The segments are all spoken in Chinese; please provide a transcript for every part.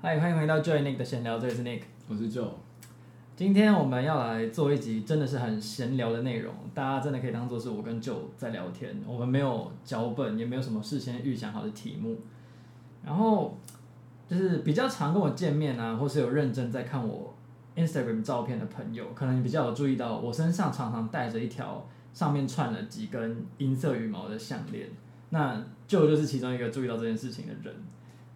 嗨，欢迎回到 Joe Nick 的闲聊，这里是 Nick，我是 Joe。今天我们要来做一集，真的是很闲聊的内容，大家真的可以当做是我跟 Joe 在聊天，我们没有脚本，也没有什么事先预想好的题目。然后就是比较常跟我见面啊，或是有认真在看我 Instagram 照片的朋友，可能比较有注意到我身上常常带着一条上面串了几根银色羽毛的项链。那 Joe 就是其中一个注意到这件事情的人。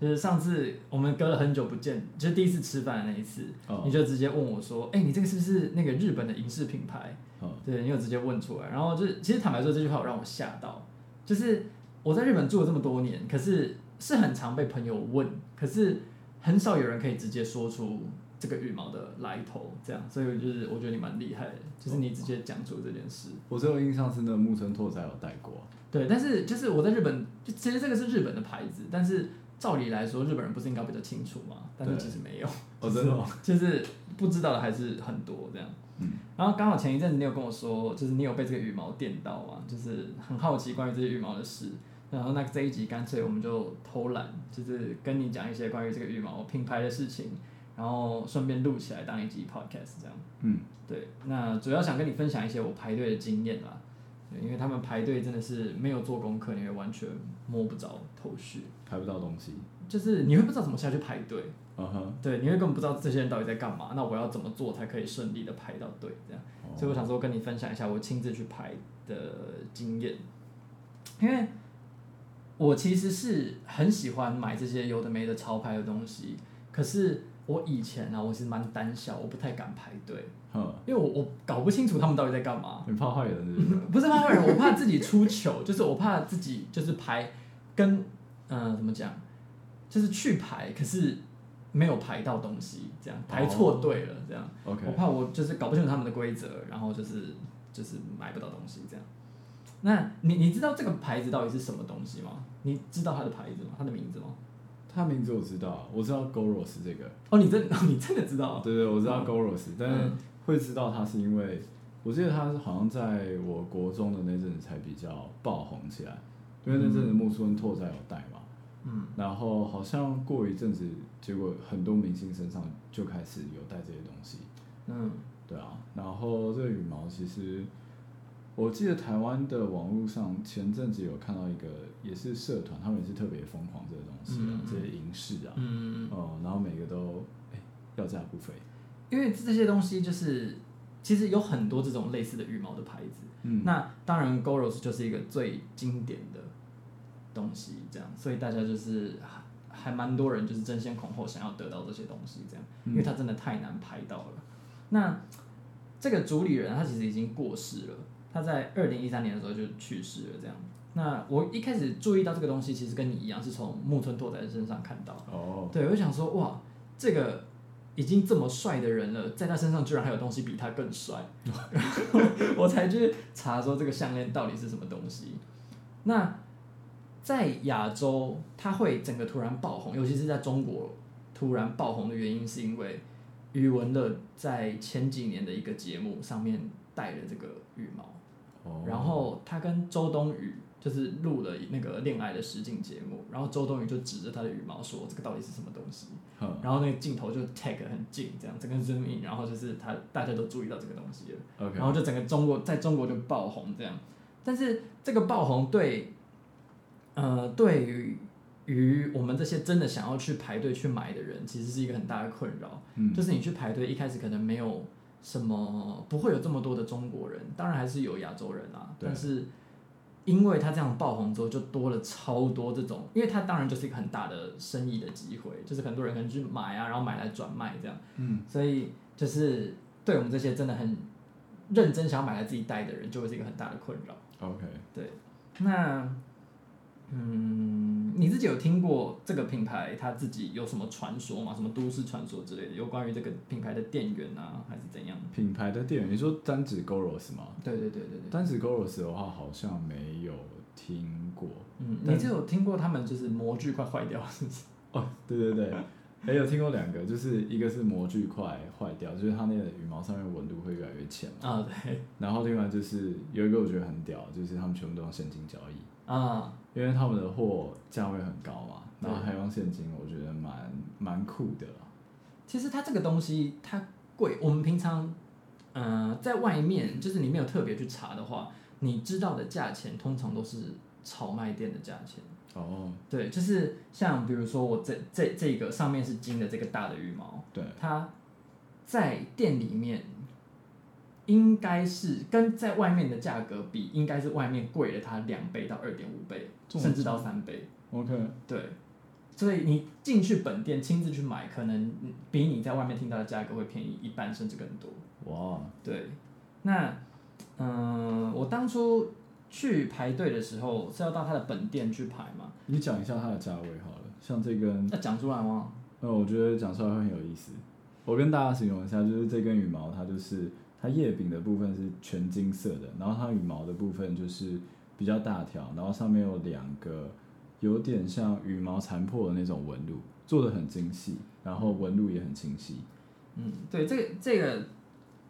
就是上次我们隔了很久不见，就是第一次吃饭的那一次，oh. 你就直接问我说：“哎、欸，你这个是不是那个日本的银饰品牌？” oh. 对，你有直接问出来。然后就是，其实坦白说，这句话有让我吓到。就是我在日本住了这么多年，可是是很常被朋友问，可是很少有人可以直接说出这个羽毛的来头。这样，所以就是我觉得你蛮厉害的，就是你直接讲出这件事。我最有印象是那木村拓哉有戴过。对，但是就是我在日本，就其实这个是日本的牌子，但是。照理来说，日本人不是应该比较清楚吗？但是其实没有，哦，真的？就是不知道的还是很多这样。嗯，然后刚好前一阵子你有跟我说，就是你有被这个羽毛电到啊，就是很好奇关于这些羽毛的事。然后那这一集干脆我们就偷懒，就是跟你讲一些关于这个羽毛品牌的事情，然后顺便录起来当一集 podcast 这样。嗯，对，那主要想跟你分享一些我排队的经验啦。因为他们排队真的是没有做功课，你会完全摸不着头绪，排不到东西，就是你会不知道怎么下去排队。嗯哼，对，你会根本不知道这些人到底在干嘛。那我要怎么做才可以顺利的排到队？这样，哦，所以我想说跟你分享一下我亲自去排的经验。因为我其实是很喜欢买这些有的没的潮牌的东西，可是。我以前呢、啊，我是蛮胆小，我不太敢排队，因为我我搞不清楚他们到底在干嘛。你怕坏人是不是？不是怕坏人，我怕自己出糗，就是我怕自己就是排跟嗯、呃、怎么讲，就是去排，可是没有排到东西，这样排错队了，这样。OK，我怕我就是搞不清楚他们的规则，然后就是就是买不到东西这样。那你你知道这个牌子到底是什么东西吗？你知道它的牌子吗？它的名字吗？他名字我知道，我知道 Goros 这个。哦，你真 你真的知道？对对，我知道 Goros，但是会知道他是因为，我记得他好像在我国中的那阵子才比较爆红起来，因为那阵子木村拓哉有戴嘛。嗯。然后好像过一阵子，结果很多明星身上就开始有戴这些东西。嗯。对啊，然后这个羽毛其实。我记得台湾的网络上前阵子有看到一个也是社团，他们也是特别疯狂这个东西啊，嗯、这些银饰啊，嗯哦，然后每个都哎要价不菲，因为这些东西就是其实有很多这种类似的羽毛的牌子，嗯，那当然 Goros 就是一个最经典的东西，这样，所以大家就是还蛮多人就是争先恐后想要得到这些东西，这样，因为它真的太难拍到了。嗯、那这个主理人他其实已经过世了。他在二零一三年的时候就去世了，这样。那我一开始注意到这个东西，其实跟你一样，是从木村拓哉身上看到。哦。对，我就想说，哇，这个已经这么帅的人了，在他身上居然还有东西比他更帅。然 后我才去查说这个项链到底是什么东西。那在亚洲，它会整个突然爆红，尤其是在中国突然爆红的原因，是因为余文乐在前几年的一个节目上面戴了这个羽毛。然后他跟周冬雨就是录了那个恋爱的实境节目，然后周冬雨就指着他的羽毛说：“这个到底是什么东西？”然后那个镜头就 take 很近，这样整个 zoom in，然后就是他大家都注意到这个东西了。然后就整个中国在中国就爆红这样。但是这个爆红对，呃，对于于我们这些真的想要去排队去买的人，其实是一个很大的困扰。嗯，就是你去排队一开始可能没有。什么不会有这么多的中国人？当然还是有亚洲人啊。但是因为他这样爆红之后，就多了超多这种，因为他当然就是一个很大的生意的机会，就是很多人可能去买啊，然后买来转卖这样。嗯。所以就是对我们这些真的很认真想要买来自己戴的人，就会是一个很大的困扰。OK。对。那。嗯，你自己有听过这个品牌他自己有什么传说吗？什么都市传说之类的，有关于这个品牌的店员啊，还是怎样？品牌的店员，你说单指 Goros 吗？对对对对对，单指 Goros 的话，好像没有听过。嗯，你只有听过他们就是模具快坏掉，是不是？哦，对对对，还有听过两个，就是一个是模具快坏掉，就是它那个羽毛上面纹路会越来越浅嘛。啊，对。然后另外就是有一个我觉得很屌，就是他们全部都用现金交易。啊。因为他们的货价位很高嘛，然后还用现金，我觉得蛮蛮酷的啦。其实它这个东西它贵，我们平常呃在外面就是你没有特别去查的话，你知道的价钱通常都是炒卖店的价钱。哦，对，就是像比如说我这这这个上面是金的这个大的羽毛，对，它在店里面应该是跟在外面的价格比，应该是外面贵了它两倍到二点五倍，甚至到三倍。OK，对，所以你进去本店亲自去买，可能比你在外面听到的价格会便宜一半甚至更多。哇，对，那嗯、呃，我当初。去排队的时候是要到他的本店去排嘛？你讲一下它的价位好了，像这根那讲出来吗？呃，我觉得讲出来会很有意思。我跟大家形容一下，就是这根羽毛，它就是它叶柄的部分是全金色的，然后它羽毛的部分就是比较大条，然后上面有两个有点像羽毛残破的那种纹路，做的很精细，然后纹路也很清晰。嗯，对，这个这个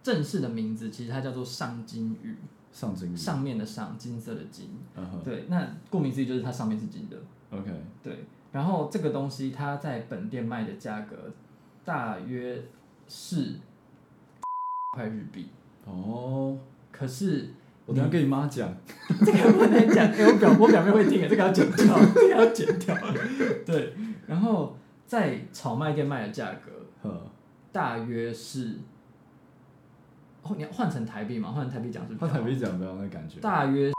正式的名字其实它叫做上金羽。上金上面的上金色的金，uh -huh. 对，那顾名思义就是它上面是金的。OK，对，然后这个东西它在本店卖的价格大约是块日币。哦，可是我等下跟你妈讲，这个不能讲，哎，我表我表妹会听，这个要剪掉，这个要剪掉。对，然后在炒卖店卖的价格，大约是。哦，你要换成台币嘛？换成台币讲是？换台币讲不要那感觉。大约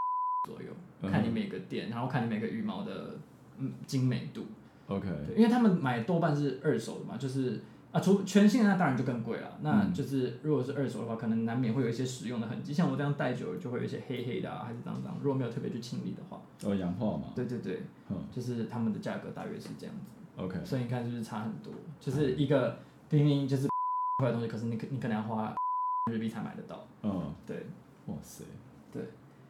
左右，看你每个店，然后看你每个羽毛的嗯精美度。OK。因为他们买多半是二手的嘛，就是啊，除全新的那当然就更贵了。那就是如果是二手的话，可能难免会有一些使用的痕迹，像我这样戴久了就会有一些黑黑的啊，还是脏脏。如果没有特别去清理的话，哦，氧化嘛。对对对，就是他们的价格大约是这样子。OK。所以你看，就是差很多，就是一个明明就是 坏的东西，可是你可你可能要花。日币才买得到。嗯，对，哇塞，对。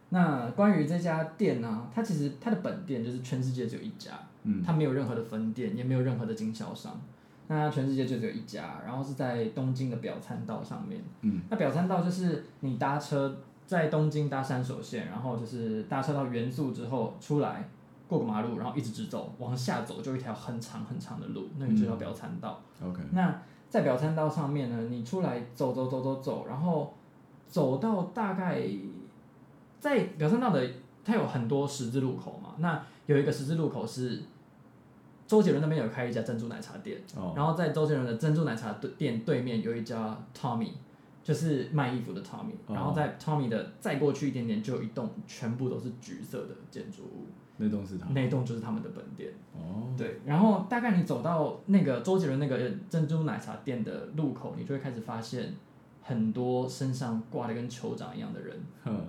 那关于这家店呢、啊，它其实它的本店就是全世界只有一家，嗯，它没有任何的分店，也没有任何的经销商。那全世界就只有一家，然后是在东京的表参道上面。嗯，那表参道就是你搭车在东京搭山手线，然后就是搭车到原宿之后出来过个马路，然后一直直走往下走，就一条很长很长的路，那个就叫表参道。OK，那。在表参道上面呢，你出来走走走走走，然后走到大概在表参道的，它有很多十字路口嘛。那有一个十字路口是周杰伦那边有开一家珍珠奶茶店，oh. 然后在周杰伦的珍珠奶茶店对面有一家 Tommy，就是卖衣服的 Tommy。然后在 Tommy 的再过去一点点，就有一栋全部都是橘色的建筑物。那栋是他，那栋就是他们的本店。哦，对，然后大概你走到那个周杰伦那个珍珠奶茶店的路口，你就会开始发现很多身上挂的跟酋长一样的人，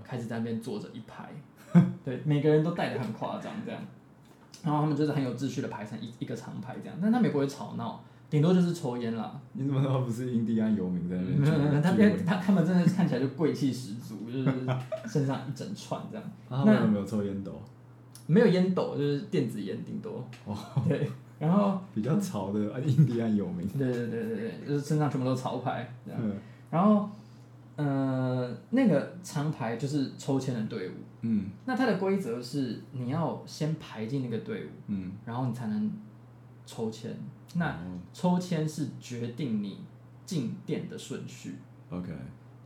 开始在那边坐着一排。对，每个人都戴的很夸张这样，然后他们就是很有秩序的排成一一个长排这样，但他们也不会吵闹，顶多就是抽烟啦。你怎么知道不是印第安游民在那边？没有没有，他他他们真的看起来就贵气十足，就是身上一整串这样。啊、他们有没有抽烟斗？没有烟斗，就是电子烟顶多。哦，对，然后 比较潮的啊，印第安游民。对对对对对，就是身上全部都潮牌这样。嗯。然后，呃，那个长排就是抽签的队伍。嗯。那它的规则是，你要先排进那个队伍，嗯，然后你才能抽签。那抽签是决定你进店的顺序。OK。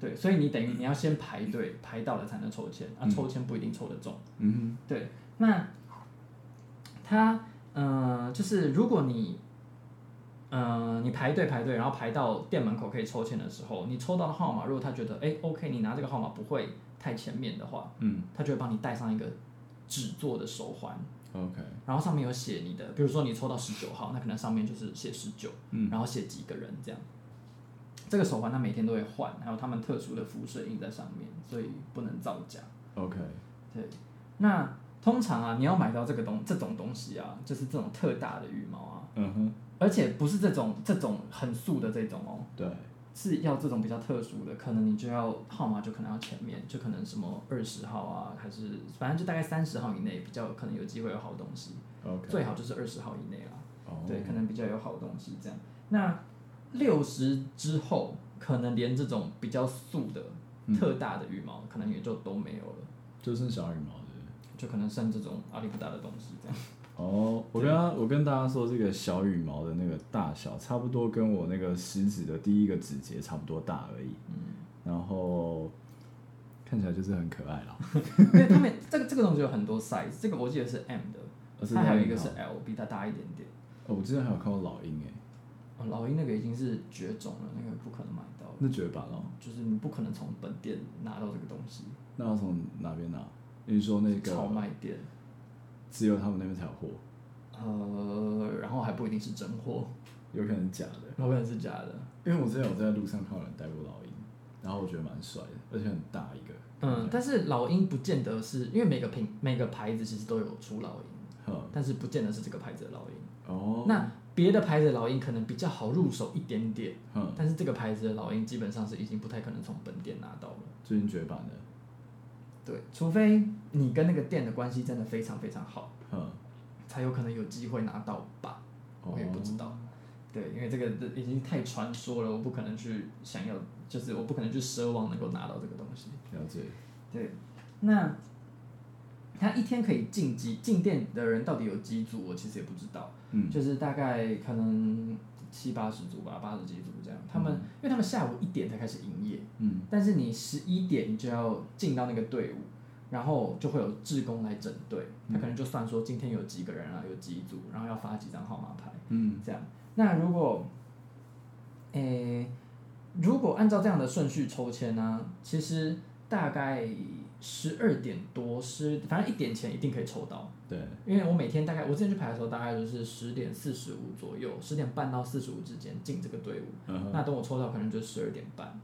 对，所以你等于你要先排队，排到了才能抽签。啊，抽签不一定抽得中。嗯哼。对。那他嗯、呃，就是如果你你排队排队，然后排到店门口可以抽签的时候，你抽到的号码，如果他觉得哎，OK，你拿这个号码不会太前面的话，嗯，他就会帮你戴上一个纸做的手环，OK，然后上面有写你的，比如说你抽到十九号，那可能上面就是写十九，嗯，然后写几个人这样。这个手环他每天都会换，还有他们特殊的辐射印在上面，所以不能造假，OK，对，那。通常啊，你要买到这个东这种东西啊，就是这种特大的羽毛啊，嗯哼，而且不是这种这种很素的这种哦，对，是要这种比较特殊的，可能你就要号码就可能要前面，就可能什么二十号啊，还是反正就大概三十号以内比较可能有机会有好东西，OK，最好就是二十号以内啦，oh. 对，可能比较有好东西这样。那六十之后，可能连这种比较素的、特大的羽毛，可能也就都没有了，就剩小羽毛。就可能剩这种阿里不达的东西这样。哦，我跟他，我跟大家说，这个小羽毛的那个大小，差不多跟我那个食指的第一个指节差不多大而已。嗯，然后看起来就是很可爱啦。因为他们这个这个东西有很多 size，这个我记得是 M 的，它还有一个是 L，比它大一点点。哦，我之前还有看过老鹰诶。哦，老鹰那个已经是绝种了，那个不可能买到。那绝版了，就是你不可能从本店拿到这个东西。那要从哪边拿？你说那个炒卖店。只有他们那边才有货，呃，然后还不一定是真货，有可能假的，有可能是假的。因为我之前有在路上看到人带过老鹰，然后我觉得蛮帅的，而且很大一个。嗯，但是老鹰不见得是因为每个品每个牌子其实都有出老鹰，但是不见得是这个牌子的老鹰。哦，那别的牌子的老鹰可能比较好入手一点点，嗯，但是这个牌子的老鹰基本上是已经不太可能从本店拿到了，最近绝版的。对，除非你跟那个店的关系真的非常非常好，嗯，才有可能有机会拿到吧，我也不知道。哦、对，因为这个已经太传说了，我不可能去想要，就是我不可能去奢望能够拿到这个东西。了解。对，那他一天可以进几进店的人到底有几组？我其实也不知道。嗯，就是大概可能。七八十组吧，八十几组这样。他们，嗯、因为他们下午一点才开始营业，嗯，但是你十一点就要进到那个队伍，然后就会有志工来整队，他可能就算说今天有几个人啊，有几组，然后要发几张号码牌，嗯，这样。那如果，诶、欸，如果按照这样的顺序抽签呢，其实大概。十二点多，十反正一点前一定可以抽到。对，因为我每天大概我之前去排的时候，大概就是十点四十五左右，十点半到四十五之间进这个队伍。嗯。那等我抽到，可能就十二点半。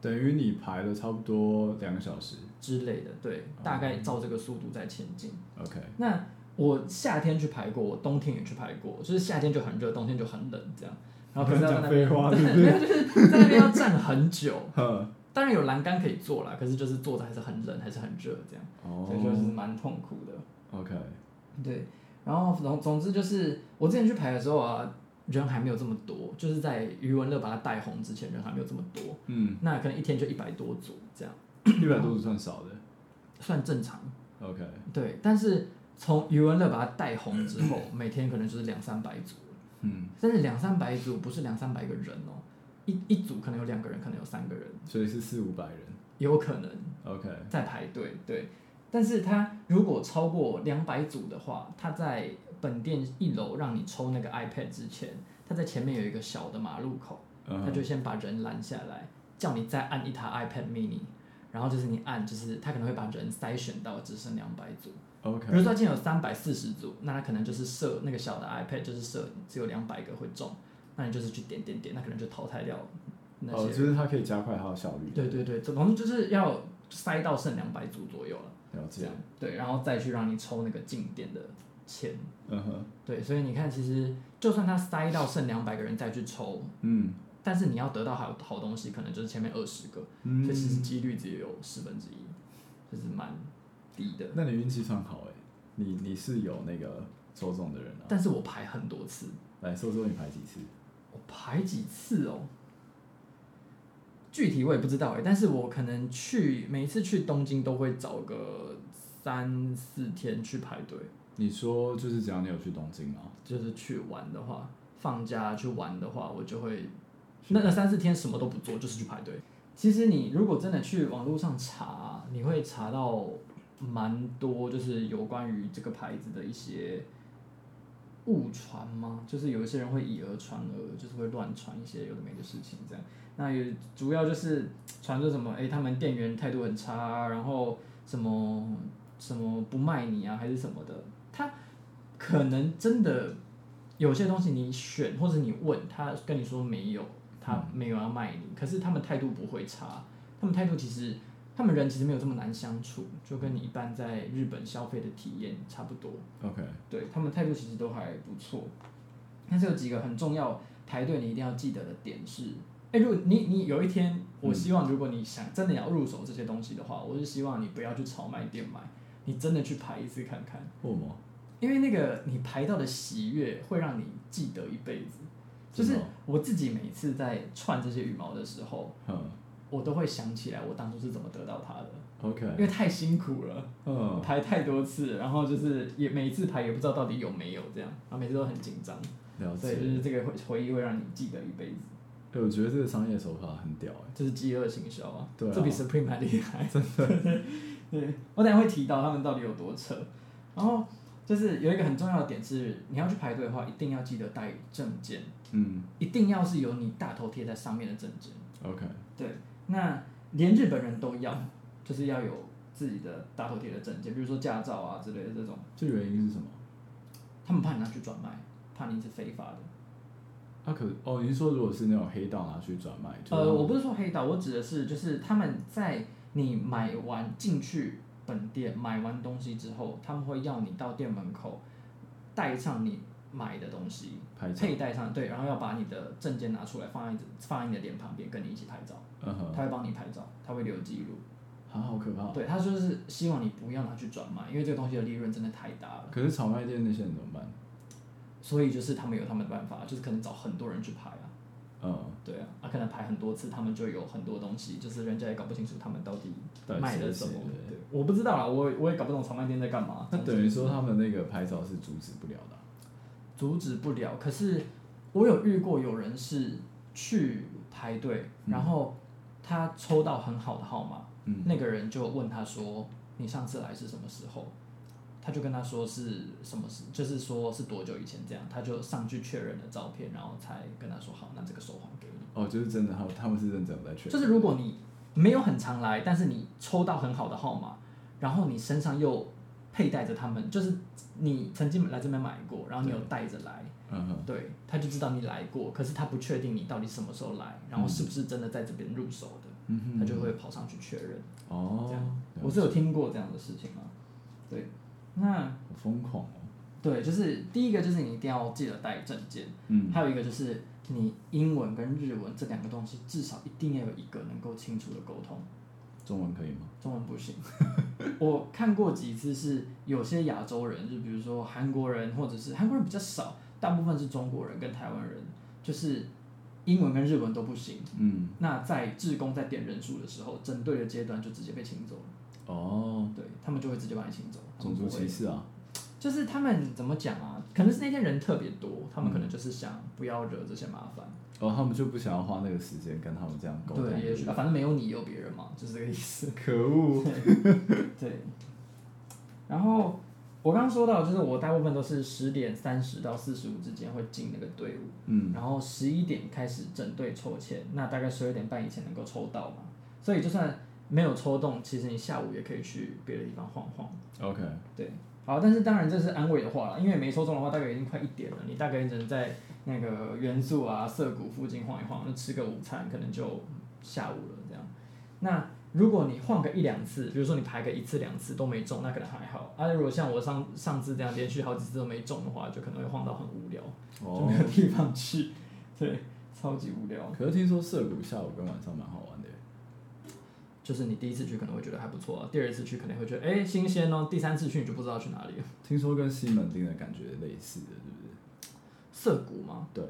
等于你排了差不多两个小时之类的，对，大概照这个速度在前进。OK。那我夏天去排过，我冬天也去排过，就是夏天就很热，冬天就很冷这样。然后可能在那边，没有 就是在那边要站很久。当然有栏杆可以坐啦，可是就是坐着还是很冷，还是很热这样，oh. 所以就是蛮痛苦的。OK，对，然后总总之就是我之前去排的时候啊，人还没有这么多，就是在余文乐把它带红之前，人还没有这么多。嗯，那可能一天就一百多组这样，一百多组算少的，算正常。OK，对，但是从余文乐把它带红之后，每天可能就是两三百组。嗯，但是两三百组不是两三百个人哦。一一组可能有两个人，可能有三个人，所以是四五百人，有可能。OK，在排队，对。但是他如果超过两百组的话，他在本店一楼让你抽那个 iPad 之前，他在前面有一个小的马路口，他就先把人拦下来，叫你再按一台 iPad mini，然后就是你按，就是他可能会把人筛选到只剩两百组。OK，比如说今天有三百四十组，那他可能就是设那个小的 iPad，就是设只有两百个会中。那你就是去点点点，那可能就淘汰掉那些。哦，就是它可以加快它的效率。对对对，总之就是要塞到剩两百组左右了。了解。对，然后再去让你抽那个进店的钱。嗯哼。对，所以你看，其实就算他塞到剩两百个人再去抽，嗯，但是你要得到好好东西，可能就是前面二十个，嗯，所以其实几率只有十分之一，就是蛮低的。那你运气算好哎，你你是有那个抽中的人啊？但是我排很多次。来说说你排几次？我排几次哦？具体我也不知道哎，但是我可能去每一次去东京都会找个三四天去排队。你说就是只要你有去东京吗，就是去玩的话，放假去玩的话，我就会那那三四天什么都不做，就是去排队。其实你如果真的去网络上查，你会查到蛮多，就是有关于这个牌子的一些。误传吗？就是有一些人会以讹传讹，就是会乱传一些有的没的事情，这样。那也主要就是 传说什么，诶、他们店员态度很差，然后什么什么不卖你啊，还是什么的。他可能真的有些东西你选或者你问他，跟你说没有，他没有要卖你，可是他们态度不会差，他们态度其实。他们人其实没有这么难相处，就跟你一般在日本消费的体验差不多。OK，对，他们态度其实都还不错。但是有几个很重要排队你一定要记得的点是：哎，如果你你有一天，我希望如果你想真的要入手这些东西的话，我是希望你不要去炒卖店买，你真的去排一次看看。为什么？因为那个你排到的喜悦会让你记得一辈子。就是我自己每次在串这些羽毛的时候，嗯。我都会想起来我当初是怎么得到它的。OK，因为太辛苦了，嗯，排太多次，然后就是也每一次排也不知道到底有没有这样，然后每次都很紧张。了解。所以就是这个回回忆会让你记得一辈子。对，我觉得这个商业手法很屌哎，这是饥饿行销啊，对啊，这比 Supreme 还厉害，真的。对，我等下会提到他们到底有多扯。然后就是有一个很重要的点是，你要去排队的话，一定要记得带证件，嗯，一定要是有你大头贴在上面的证件。OK，对，那连日本人都要，就是要有自己的大头贴的证件，比如说驾照啊之类的这种。这原因是什么？他们怕你拿去转卖，怕你是非法的。他、啊、可哦，你是说如果是那种黑道拿去转卖？呃，我不是说黑道，我指的是就是他们在你买完进去本店买完东西之后，他们会要你到店门口带上你买的东西，佩戴上对，然后要把你的证件拿出来放在放在你的脸旁边，跟你一起拍照。嗯哼，他会帮你拍照，他会留记录。啊，好可怕！对，他就是希望你不要拿去转卖，因为这个东西的利润真的太大了。可是炒卖店那些人怎么办？所以就是他们有他们的办法，就是可能找很多人去拍啊。嗯，对啊，啊可能拍很多次，他们就有很多东西，就是人家也搞不清楚他们到底卖的什么。对，我不知道啊，我我也搞不懂炒卖店在干嘛。那等于说他们那个拍照是阻止不了的啊。阻止不了，可是我有遇过有人是去排队，然后他抽到很好的号码，嗯，那个人就问他说：“你上次来是什么时候？”他就跟他说是什么事，就是说是多久以前这样，他就上去确认了照片，然后才跟他说好，那这个手环给你。哦，就是真的，他他们是认真在确认。就是如果你没有很常来，但是你抽到很好的号码，然后你身上又佩戴着他们，就是你曾经来这边买过，然后你有带着来，嗯哼，对，他就知道你来过，可是他不确定你到底什么时候来，然后是不是真的在这边入手的，嗯哼，他就会跑上去确认。哦，这样，我是有听过这样的事情啊，对。那好疯狂哦！对，就是第一个就是你一定要记得带证件，嗯，还有一个就是你英文跟日文这两个东西至少一定要有一个能够清楚的沟通。中文可以吗？中文不行。我看过几次是有些亚洲人，就比如说韩国人或者是韩国人比较少，大部分是中国人跟台湾人，就是英文跟日文都不行。嗯，那在志工在点人数的时候，整队的阶段就直接被请走了。哦，对，他们就会直接把你请走。种族歧视啊，就是他们怎么讲啊？可能是那天人特别多，他们可能就是想不要惹这些麻烦。哦，他们就不想要花那个时间跟他们这样沟通。对，也许反正没有你，有别人嘛，就是这个意思。可恶。对。然后我刚刚说到，就是我大部分都是十点三十到四十五之间会进那个队伍，嗯，然后十一点开始整队抽签，那大概十二点半以前能够抽到嘛，所以就算。没有抽动，其实你下午也可以去别的地方晃晃。OK，对，好，但是当然这是安慰的话了，因为没抽中的话，大概已经快一点了，你大概只能在那个元素啊、涩谷附近晃一晃，那吃个午餐，可能就下午了这样。那如果你晃个一两次，比如说你排个一次两次都没中，那可能还好。啊，如果像我上上次这样连续好几次都没中的话，就可能会晃到很无聊，就没有地方去，对，超级无聊。可是听说涩谷下午跟晚上蛮好玩的。就是你第一次去可能会觉得还不错啊，第二次去可能会觉得哎新鲜哦，第三次去你就不知道去哪里了。听说跟西门町的感觉类似的，对不对？涩谷吗？对，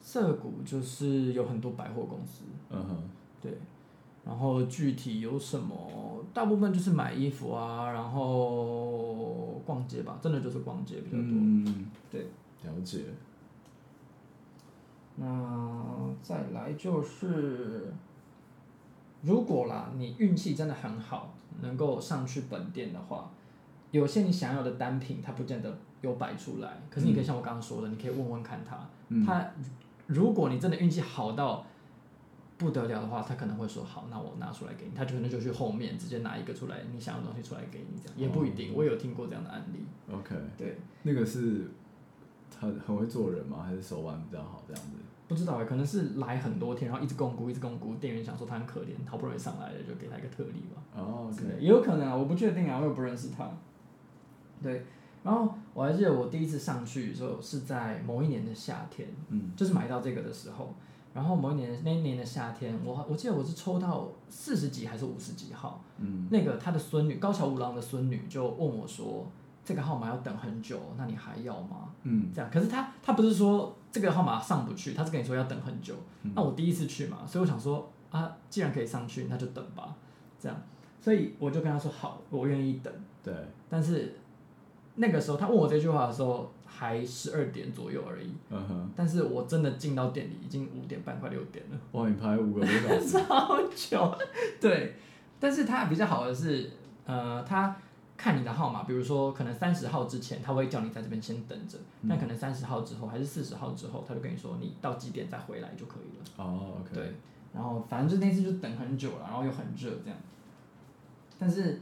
涩谷就是有很多百货公司。嗯哼，对。然后具体有什么？大部分就是买衣服啊，然后逛街吧，真的就是逛街比较多。嗯，对，了解。那再来就是。如果啦，你运气真的很好，能够上去本店的话，有些你想要的单品，它不见得有摆出来。可是你可以像我刚刚说的，嗯、你可以问问看他，嗯、他如果你真的运气好到不得了的话，他可能会说好，那我拿出来给你。他就可能就去后面直接拿一个出来，你想要的东西出来给你，这样也不一定。我有听过这样的案例。OK，对，那个是他很会做人吗？还是手腕比较好这样子？不知道哎，可能是来很多天，然后一直摃龟，一直摃龟。店员想说他很可怜，好不容易上来了，就给他一个特例吧。哦，对，也有可能啊，我不确定啊，我又不认识他。对，然后我还记得我第一次上去的时候是在某一年的夏天，嗯，就是买到这个的时候，然后某一年那一年的夏天，我我记得我是抽到四十几还是五十几号，嗯，那个他的孙女高桥五郎的孙女就问我说。这个号码要等很久，那你还要吗？嗯，这样。可是他他不是说这个号码上不去，他是跟你说要等很久。嗯、那我第一次去嘛，所以我想说啊，既然可以上去，那就等吧，这样。所以我就跟他说好，我愿意等。对。但是那个时候他问我这句话的时候，还十二点左右而已。嗯哼。但是我真的进到店里已经五点半快六点了。哇，你排五个多小时。超久。对。但是他比较好的是，呃，他看你的号码，比如说可能三十号之前他会叫你在这边先等着，嗯、但可能三十号之后还是四十号之后，他就跟你说你到几点再回来就可以了。哦，OK。对。然后反正就那次就等很久了，然后又很热这样。但是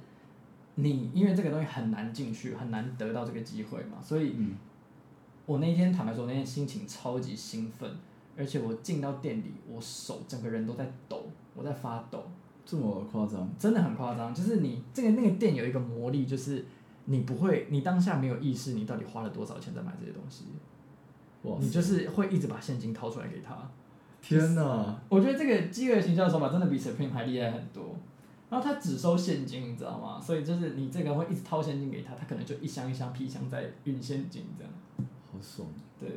你因为这个东西很难进去，很难得到这个机会嘛，所以，我那天坦白说，那天心情超级兴奋，而且我进到店里，我手整个人都在抖，我在发抖。这么夸张？真的很夸张，就是你这个那个店有一个魔力，就是你不会，你当下没有意识，你到底花了多少钱在买这些东西，哇，你就是会一直把现金掏出来给他。天哪！我觉得这个饥饿营销手法真的比 Supreme 还厉害很多。然后他只收现金，你知道吗？所以就是你这个会一直掏现金给他，他可能就一箱一箱皮箱在运现金这样。好爽。对。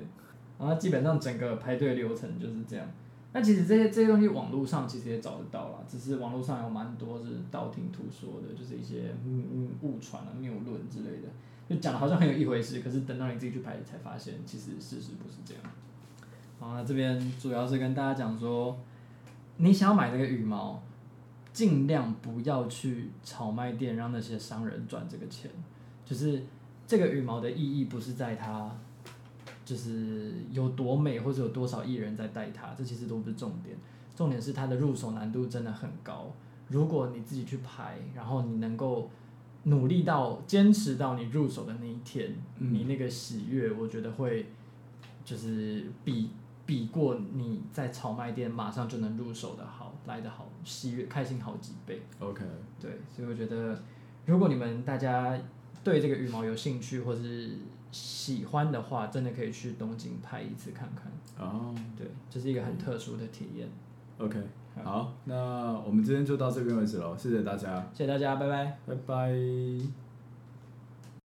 然后基本上整个排队流程就是这样。那其实这些这些东西网络上其实也找得到啦，只是网络上有蛮多是道听途说的，就是一些嗯嗯误传啊谬论之类的，就讲的好像很有一回事，可是等到你自己去拍才发现，其实事实不是这样。好，那这边主要是跟大家讲说，你想要买这个羽毛。尽量不要去炒卖店让那些商人赚这个钱，就是这个羽毛的意义不是在它，就是有多美或者有多少艺人在带它，这其实都不是重点，重点是它的入手难度真的很高。如果你自己去拍，然后你能够努力到坚持到你入手的那一天，嗯、你那个喜悦，我觉得会就是比。比过你在炒卖店马上就能入手的好来的好，喜悦开心好几倍。OK，对，所以我觉得，如果你们大家对这个羽毛有兴趣或是喜欢的话，真的可以去东京拍一次看看。哦，对，这是一个很特殊的体验。OK，好，那我们今天就到这边为止喽，谢谢大家，谢谢大家，拜拜，拜拜。